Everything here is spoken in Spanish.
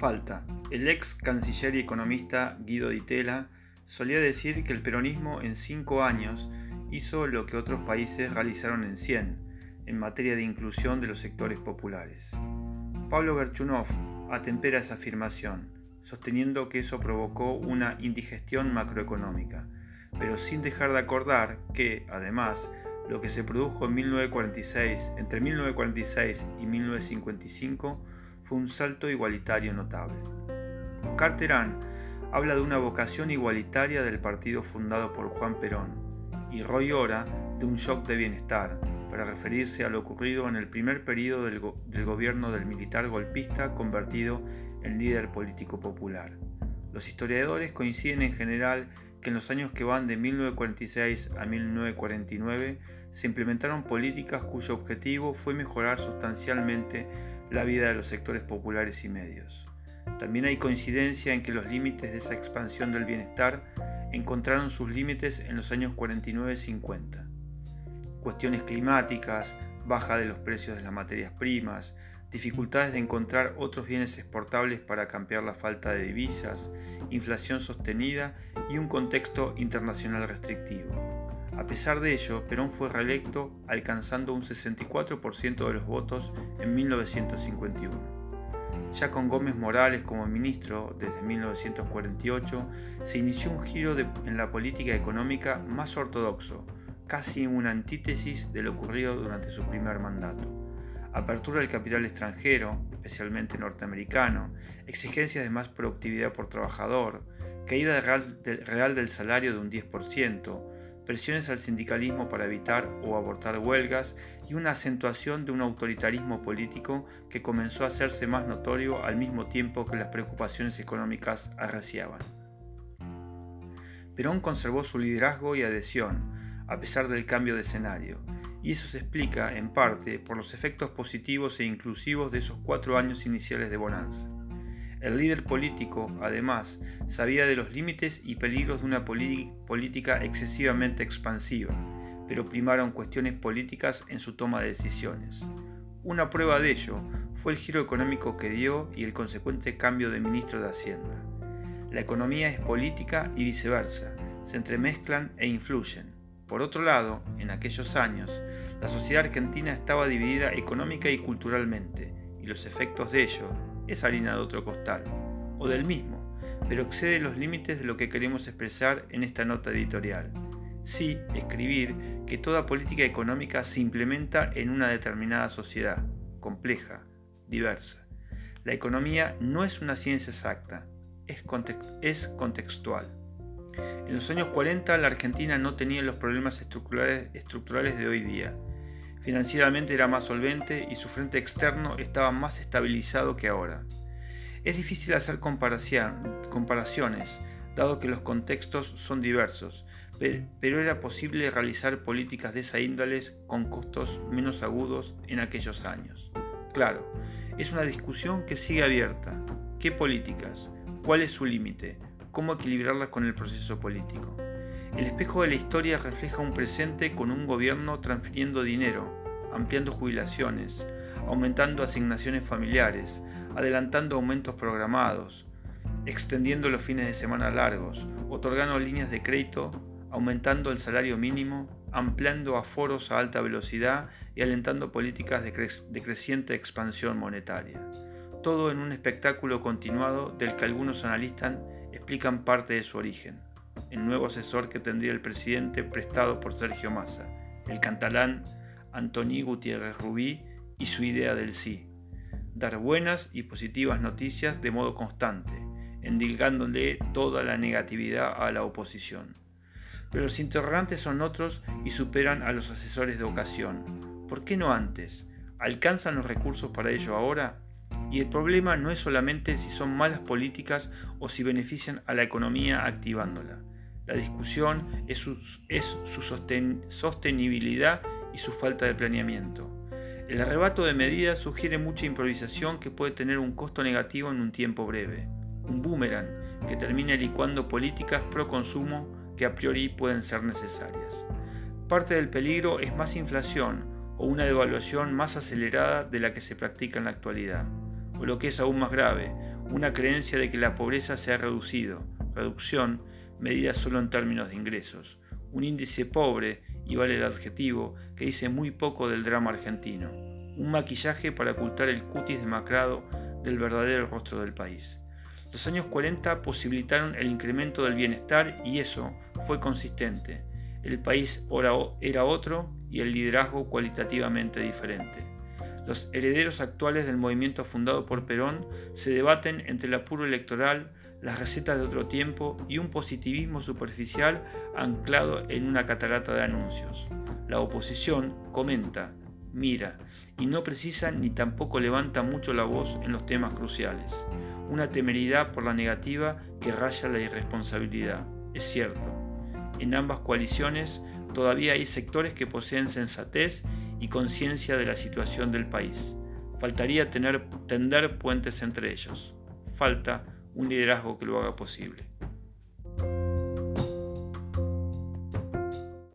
Falta. El ex canciller y economista Guido Di Tella solía decir que el peronismo en cinco años hizo lo que otros países realizaron en 100 en materia de inclusión de los sectores populares. Pablo Gerchunov atempera esa afirmación, sosteniendo que eso provocó una indigestión macroeconómica, pero sin dejar de acordar que, además, lo que se produjo en 1946, entre 1946 y 1955 fue un salto igualitario notable. Oscar Terán habla de una vocación igualitaria del partido fundado por Juan Perón y Roy Ora de un shock de bienestar para referirse a lo ocurrido en el primer periodo del, del gobierno del militar golpista convertido en líder político popular. Los historiadores coinciden en general que en los años que van de 1946 a 1949 se implementaron políticas cuyo objetivo fue mejorar sustancialmente la vida de los sectores populares y medios. También hay coincidencia en que los límites de esa expansión del bienestar encontraron sus límites en los años 49-50. Cuestiones climáticas, baja de los precios de las materias primas, dificultades de encontrar otros bienes exportables para campear la falta de divisas, inflación sostenida y un contexto internacional restrictivo. A pesar de ello, Perón fue reelecto alcanzando un 64% de los votos en 1951. Ya con Gómez Morales como ministro desde 1948, se inició un giro en la política económica más ortodoxo, casi una antítesis de lo ocurrido durante su primer mandato. Apertura del capital extranjero, especialmente norteamericano, exigencias de más productividad por trabajador, caída real del salario de un 10%, presiones al sindicalismo para evitar o abortar huelgas y una acentuación de un autoritarismo político que comenzó a hacerse más notorio al mismo tiempo que las preocupaciones económicas arreciaban. Perón conservó su liderazgo y adhesión, a pesar del cambio de escenario, y eso se explica, en parte, por los efectos positivos e inclusivos de esos cuatro años iniciales de bonanza. El líder político, además, sabía de los límites y peligros de una política excesivamente expansiva, pero primaron cuestiones políticas en su toma de decisiones. Una prueba de ello fue el giro económico que dio y el consecuente cambio de ministro de Hacienda. La economía es política y viceversa, se entremezclan e influyen. Por otro lado, en aquellos años, la sociedad argentina estaba dividida económica y culturalmente, y los efectos de ello es harina de otro costal, o del mismo, pero excede los límites de lo que queremos expresar en esta nota editorial. Sí, escribir que toda política económica se implementa en una determinada sociedad, compleja, diversa. La economía no es una ciencia exacta, es, es contextual. En los años 40 la Argentina no tenía los problemas estructurales, estructurales de hoy día Financieramente era más solvente y su frente externo estaba más estabilizado que ahora. Es difícil hacer comparaciones, dado que los contextos son diversos, pero era posible realizar políticas de esa índole con costos menos agudos en aquellos años. Claro, es una discusión que sigue abierta. ¿Qué políticas? ¿Cuál es su límite? ¿Cómo equilibrarlas con el proceso político? El espejo de la historia refleja un presente con un gobierno transfiriendo dinero, ampliando jubilaciones, aumentando asignaciones familiares, adelantando aumentos programados, extendiendo los fines de semana largos, otorgando líneas de crédito, aumentando el salario mínimo, ampliando aforos a alta velocidad y alentando políticas de, creciente expansión monetaria. Todo en un espectáculo continuado del que algunos analistas explican parte de su origen el nuevo asesor que tendría el presidente prestado por Sergio Massa, el cantalán Antoni Gutiérrez Rubí y su idea del sí. Dar buenas y positivas noticias de modo constante, endilgándole toda la negatividad a la oposición. Pero los interrogantes son otros y superan a los asesores de ocasión. ¿Por qué no antes? ¿Alcanzan los recursos para ello ahora? Y el problema no es solamente si son malas políticas o si benefician a la economía activándola. La discusión es su, sostenibilidad y su falta de planeamiento. El arrebato de medidas sugiere mucha improvisación que puede tener un costo negativo en un tiempo breve, un boomerang que termina licuando políticas pro consumo que a priori pueden ser necesarias. Parte del peligro es más inflación o una devaluación más acelerada de la que se practica en la actualidad, o lo que es aún más grave, una creencia de que la pobreza se ha reducido, reducción medida solo en términos de ingresos, un índice pobre, y vale el adjetivo, que dice muy poco del drama argentino, un maquillaje para ocultar el cutis demacrado del verdadero rostro del país. Los años 40 posibilitaron el incremento del bienestar y eso fue consistente. El país era otro y el liderazgo cualitativamente diferente. Los herederos actuales del movimiento fundado por Perón se debaten entre el apuro electoral, las recetas de otro tiempo y un positivismo superficial anclado en una catarata de anuncios. La oposición comenta, mira, y no precisa ni tampoco levanta mucho la voz en los temas cruciales. Una temeridad por la negativa que raya la irresponsabilidad. Es cierto, en ambas coaliciones todavía hay sectores que poseen sensatez y conciencia de la situación del país. Faltaría tener, tender puentes entre ellos. Falta un liderazgo que lo haga posible.